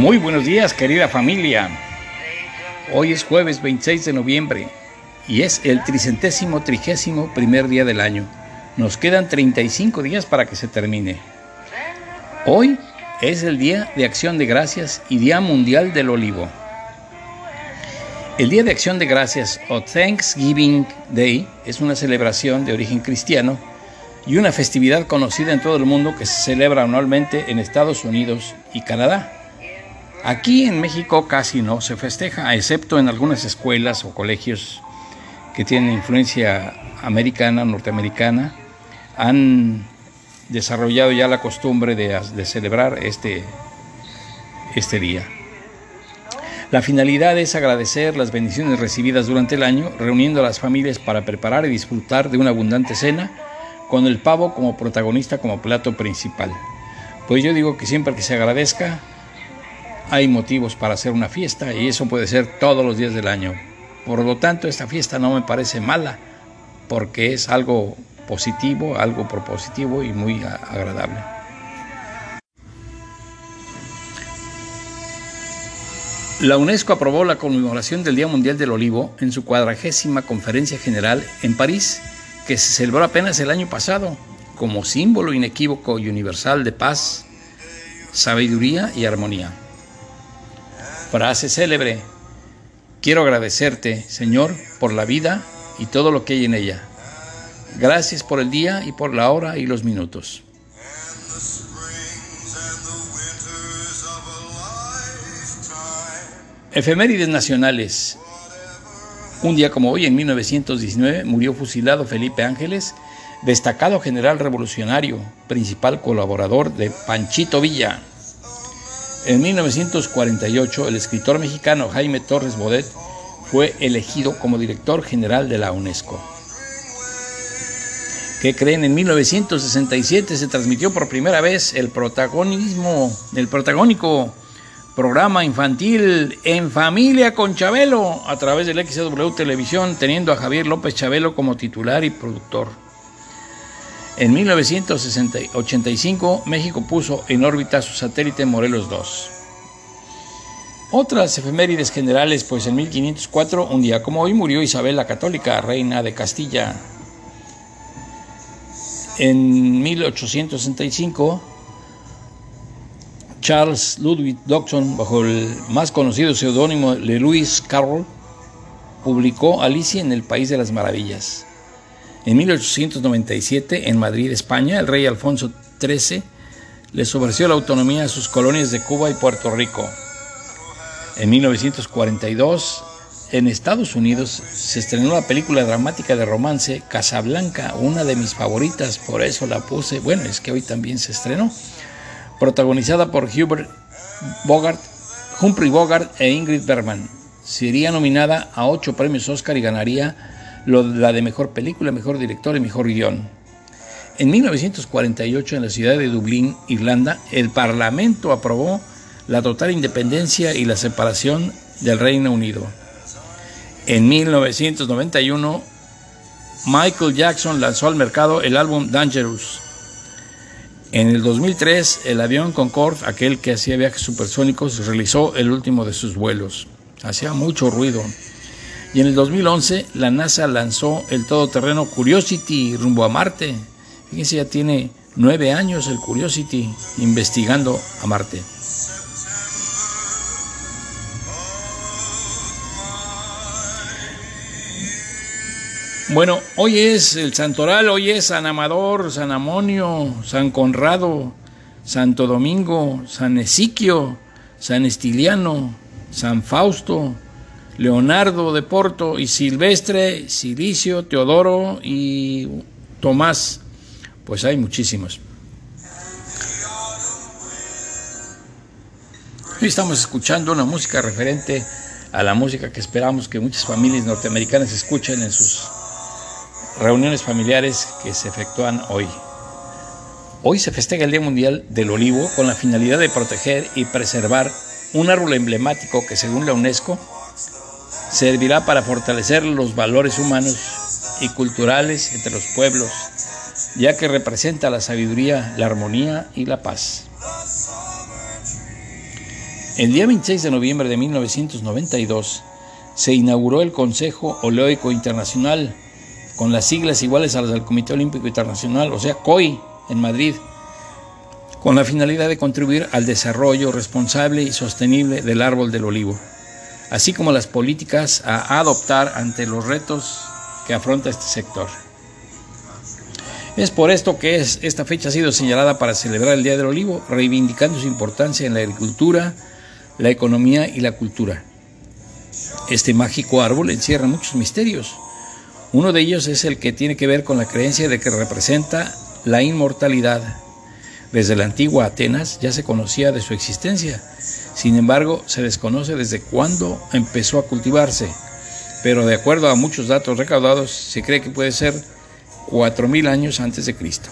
Muy buenos días, querida familia. Hoy es jueves 26 de noviembre y es el tricentésimo trigésimo primer día del año. Nos quedan 35 días para que se termine. Hoy es el Día de Acción de Gracias y Día Mundial del Olivo. El Día de Acción de Gracias o Thanksgiving Day es una celebración de origen cristiano y una festividad conocida en todo el mundo que se celebra anualmente en Estados Unidos y Canadá. Aquí en México casi no se festeja, excepto en algunas escuelas o colegios que tienen influencia americana, norteamericana, han desarrollado ya la costumbre de, celebrar este, este día. La finalidad es agradecer las bendiciones recibidas durante el año, reuniendo a las familias para preparar y disfrutar de una abundante cena, con el pavo como protagonista como plato principal. Pues yo digo que siempre que se agradezca, hay motivos para hacer una fiesta y eso puede ser todos los días del año. Por lo tanto, esta fiesta no me parece mala porque es algo positivo, algo propositivo y muy agradable. La UNESCO aprobó la conmemoración del Día Mundial del Olivo en su cuadragésima conferencia general en París, que se celebró apenas el año pasado, como símbolo inequívoco y universal de paz, sabiduría y armonía. Frase célebre. Quiero agradecerte, Señor, por la vida y todo lo que hay en ella. Gracias por el día y por la hora y los minutos. Efemérides nacionales. Un día como hoy, en 1919, murió fusilado Felipe Ángeles, destacado general revolucionario, principal colaborador de Panchito Villa. En 1948, el escritor mexicano Jaime Torres Bodet fue elegido como director general de la UNESCO. ¿Qué creen? En 1967 se transmitió por primera vez el protagonismo, el protagónico programa infantil En Familia con Chabelo a través del XW Televisión, teniendo a Javier López Chabelo como titular y productor. En 1985, México puso en órbita su satélite Morelos 2. Otras efemérides generales, pues en 1504, un día como hoy, murió Isabel la Católica, reina de Castilla. En 1865, Charles Ludwig Dodson, bajo el más conocido seudónimo de Lewis Carroll, publicó Alicia en el País de las Maravillas. En 1897, en Madrid, España, el rey Alfonso XIII les ofreció la autonomía a sus colonias de Cuba y Puerto Rico. En 1942, en Estados Unidos, se estrenó la película dramática de romance Casablanca, una de mis favoritas, por eso la puse. Bueno, es que hoy también se estrenó. Protagonizada por Hubert Bogart, Humphrey Bogart e Ingrid Bergman. Sería nominada a ocho premios Oscar y ganaría la de mejor película, mejor director y mejor guion. En 1948, en la ciudad de Dublín, Irlanda, el Parlamento aprobó la total independencia y la separación del Reino Unido. En 1991, Michael Jackson lanzó al mercado el álbum Dangerous. En el 2003, el avión Concorde, aquel que hacía viajes supersónicos, realizó el último de sus vuelos. Hacía mucho ruido. Y en el 2011 la NASA lanzó el todoterreno Curiosity rumbo a Marte. Fíjense, ya tiene nueve años el Curiosity investigando a Marte. Bueno, hoy es el Santoral, hoy es San Amador, San Amonio, San Conrado, Santo Domingo, San Esiquio, San Estiliano, San Fausto, Leonardo de Porto y Silvestre, Silicio, Teodoro y Tomás. Pues hay muchísimos. Hoy estamos escuchando una música referente a la música que esperamos que muchas familias norteamericanas escuchen en sus reuniones familiares que se efectúan hoy. Hoy se festeja el Día Mundial del Olivo con la finalidad de proteger y preservar un árbol emblemático que según la UNESCO servirá para fortalecer los valores humanos y culturales entre los pueblos, ya que representa la sabiduría, la armonía y la paz. El día 26 de noviembre de 1992 se inauguró el Consejo Oleoico Internacional con las siglas iguales a las del Comité Olímpico Internacional, o sea, COI, en Madrid, con la finalidad de contribuir al desarrollo responsable y sostenible del árbol del olivo, así como las políticas a adoptar ante los retos que afronta este sector. Es por esto que esta fecha ha sido señalada para celebrar el Día del Olivo, reivindicando su importancia en la agricultura, la economía y la cultura. Este mágico árbol encierra muchos misterios. Uno de ellos es el que tiene que ver con la creencia de que representa la inmortalidad. Desde la antigua Atenas ya se conocía de su existencia. Sin embargo, se desconoce desde cuándo empezó a cultivarse. Pero de acuerdo a muchos datos recaudados, se cree que puede ser 4.000 años antes de Cristo.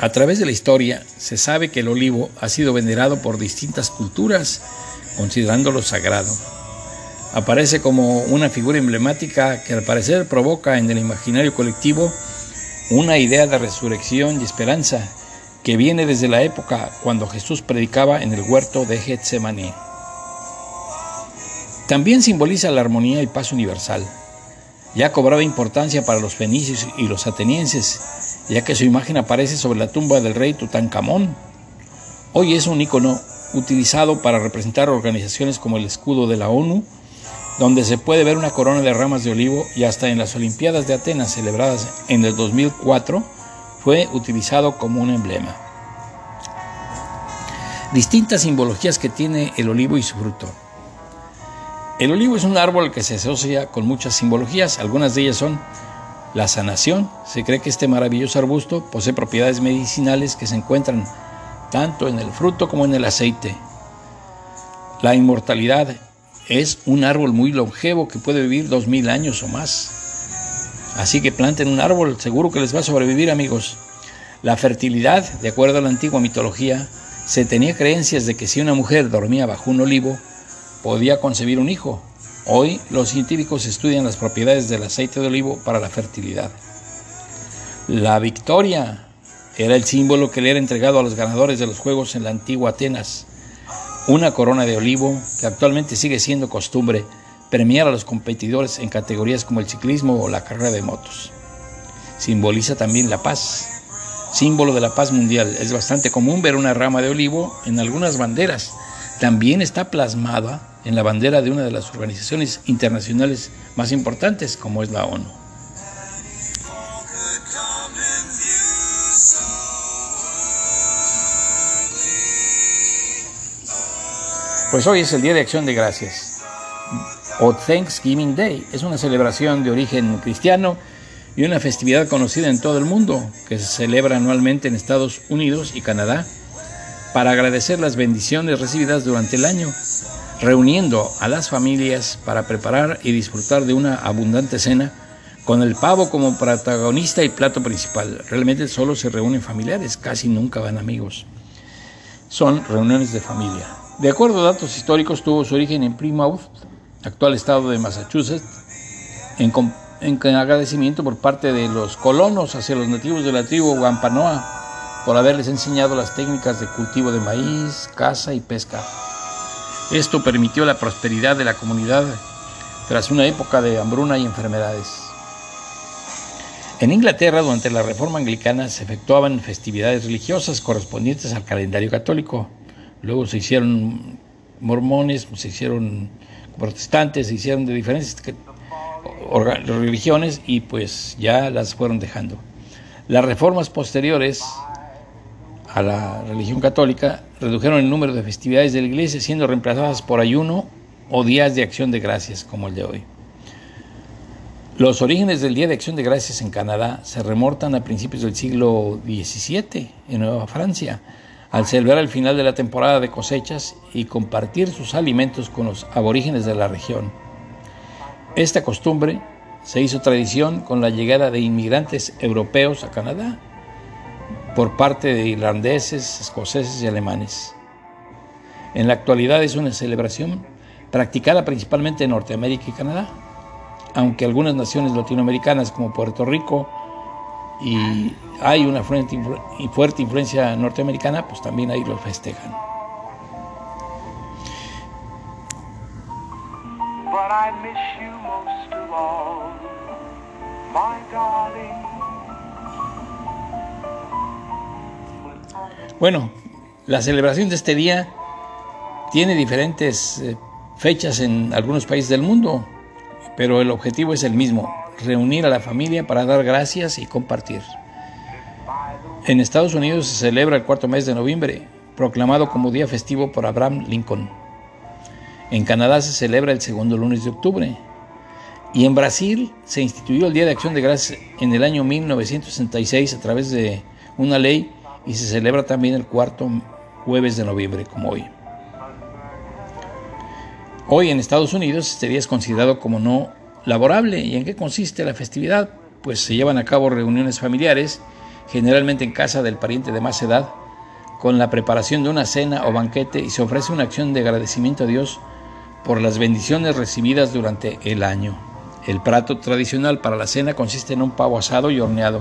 A través de la historia se sabe que el olivo ha sido venerado por distintas culturas, considerándolo sagrado. Aparece como una figura emblemática que al parecer provoca en el imaginario colectivo una idea de resurrección y esperanza que viene desde la época cuando Jesús predicaba en el huerto de Getsemaní. También simboliza la armonía y paz universal, ya cobraba importancia para los fenicios y los atenienses, ya que su imagen aparece sobre la tumba del rey Tutankamón. Hoy es un icono utilizado para representar organizaciones como el escudo de la ONU, donde se puede ver una corona de ramas de olivo y hasta en las Olimpiadas de Atenas celebradas en el 2004 fue utilizado como un emblema. Distintas simbologías que tiene el olivo y su fruto. El olivo es un árbol que se asocia con muchas simbologías, algunas de ellas son la sanación. Se cree que este maravilloso arbusto posee propiedades medicinales que se encuentran tanto en el fruto como en el aceite. La inmortalidad es un árbol muy longevo que puede vivir dos mil años o más. Así que planten un árbol, seguro que les va a sobrevivir amigos. La fertilidad, de acuerdo a la antigua mitología, se tenía creencias de que si una mujer dormía bajo un olivo, podía concebir un hijo. Hoy los científicos estudian las propiedades del aceite de olivo para la fertilidad. La victoria era el símbolo que le era entregado a los ganadores de los Juegos en la antigua Atenas. Una corona de olivo que actualmente sigue siendo costumbre premiar a los competidores en categorías como el ciclismo o la carrera de motos. Simboliza también la paz, símbolo de la paz mundial. Es bastante común ver una rama de olivo en algunas banderas. También está plasmada en la bandera de una de las organizaciones internacionales más importantes como es la ONU. Pues hoy es el Día de Acción de Gracias o Thanksgiving Day. Es una celebración de origen cristiano y una festividad conocida en todo el mundo que se celebra anualmente en Estados Unidos y Canadá para agradecer las bendiciones recibidas durante el año reuniendo a las familias para preparar y disfrutar de una abundante cena con el pavo como protagonista y plato principal. Realmente solo se reúnen familiares, casi nunca van amigos. Son reuniones de familia. De acuerdo a datos históricos, tuvo su origen en Plymouth, actual estado de Massachusetts, en, en agradecimiento por parte de los colonos hacia los nativos de la tribu Wampanoag por haberles enseñado las técnicas de cultivo de maíz, caza y pesca. Esto permitió la prosperidad de la comunidad tras una época de hambruna y enfermedades. En Inglaterra, durante la Reforma Anglicana, se efectuaban festividades religiosas correspondientes al calendario católico. Luego se hicieron mormones, se hicieron protestantes, se hicieron de diferentes religiones y pues ya las fueron dejando. Las reformas posteriores a la religión católica redujeron el número de festividades de la iglesia, siendo reemplazadas por ayuno o días de acción de gracias, como el de hoy. Los orígenes del Día de Acción de Gracias en Canadá se remontan a principios del siglo XVII en Nueva Francia, al celebrar el final de la temporada de cosechas y compartir sus alimentos con los aborígenes de la región. Esta costumbre se hizo tradición con la llegada de inmigrantes europeos a Canadá por parte de irlandeses, escoceses y alemanes. En la actualidad es una celebración practicada principalmente en Norteamérica y Canadá, aunque algunas naciones latinoamericanas como Puerto Rico y hay una fuerte, fuerte influencia norteamericana, pues también ahí lo festejan. Bueno, la celebración de este día tiene diferentes eh, fechas en algunos países del mundo pero el objetivo es el mismo, reunir a la familia para dar gracias y compartir. En Estados Unidos se celebra el cuarto mes de noviembre, proclamado como día festivo por Abraham Lincoln. En Canadá se celebra el segundo lunes de octubre. Y en Brasil se instituyó el Día de Acción de Gracias en el año 1966 a través de una ley y se celebra también el cuarto jueves de noviembre, como hoy. Hoy en Estados Unidos este día es considerado como no laborable. ¿Y en qué consiste la festividad? Pues se llevan a cabo reuniones familiares, generalmente en casa del pariente de más edad, con la preparación de una cena o banquete y se ofrece una acción de agradecimiento a Dios por las bendiciones recibidas durante el año. El plato tradicional para la cena consiste en un pavo asado y horneado,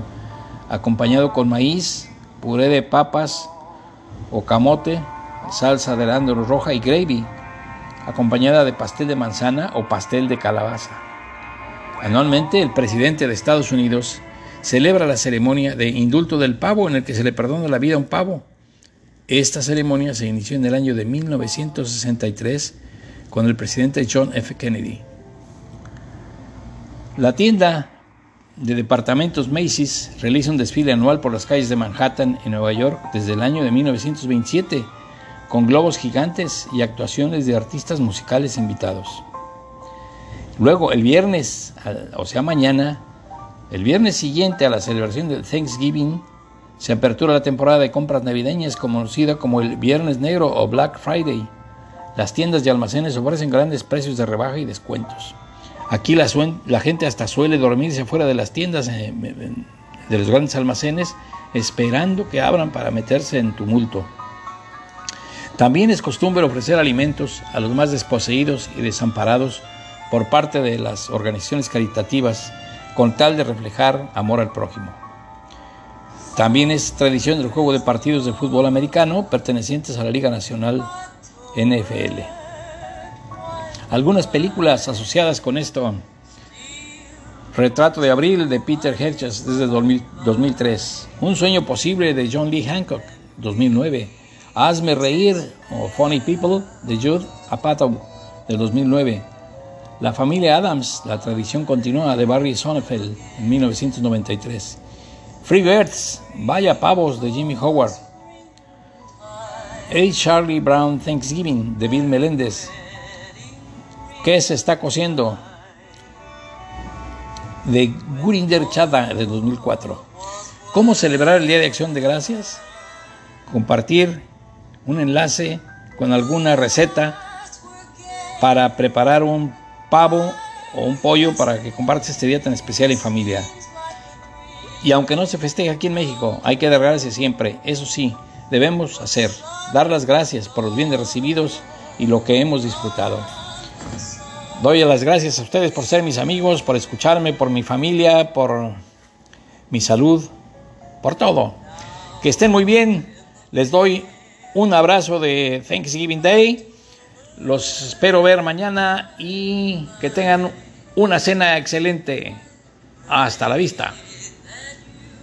acompañado con maíz, puré de papas o camote, salsa de arándano roja y gravy, acompañada de pastel de manzana o pastel de calabaza. Anualmente, el presidente de Estados Unidos celebra la ceremonia de indulto del pavo en el que se le perdona la vida a un pavo. Esta ceremonia se inició en el año de 1963 con el presidente John F. Kennedy. La tienda de departamentos Macy's realiza un desfile anual por las calles de Manhattan en Nueva York desde el año de 1927, con globos gigantes y actuaciones de artistas musicales invitados. Luego, el viernes, o sea mañana, el viernes siguiente a la celebración del Thanksgiving, se apertura la temporada de compras navideñas conocida como el Viernes Negro o Black Friday. Las tiendas y almacenes ofrecen grandes precios de rebaja y descuentos. Aquí la, gente hasta suele dormirse fuera de las tiendas, eh, de los grandes almacenes, esperando que abran para meterse en tumulto. También es costumbre ofrecer alimentos a los más desposeídos y desamparados por parte de las organizaciones caritativas con tal de reflejar amor al prójimo. También es tradición del juego de partidos de fútbol americano pertenecientes a la Liga Nacional NFL. Algunas películas asociadas con esto. Retrato de Abril de Peter Hedges desde 2003. Un sueño posible de John Lee Hancock, 2009. Hazme reír o Funny People de Jude Apatow, de 2009. La familia Adams, la tradición continua de Barry Sonnenfeld, en 1993. Free Birds, Vaya Pavos de Jimmy Howard. A. Charlie Brown Thanksgiving de Bill Melendez, ¿Qué se está cociendo? De Gurinder Chada de 2004. ¿Cómo celebrar el Día de Acción de Gracias? Compartir un enlace con alguna receta para preparar un pavo o un pollo para que compartas este día tan especial en familia. Y aunque no se festeje aquí en México, hay que dar gracias siempre. Eso sí, debemos hacer, dar las gracias por los bienes recibidos y lo que hemos disfrutado. Doy las gracias a ustedes por ser mis amigos, por escucharme, por mi familia, por mi salud, por todo. Que estén muy bien. Les doy un abrazo de Thanksgiving Day. Los espero ver mañana y que tengan una cena excelente. Hasta la vista.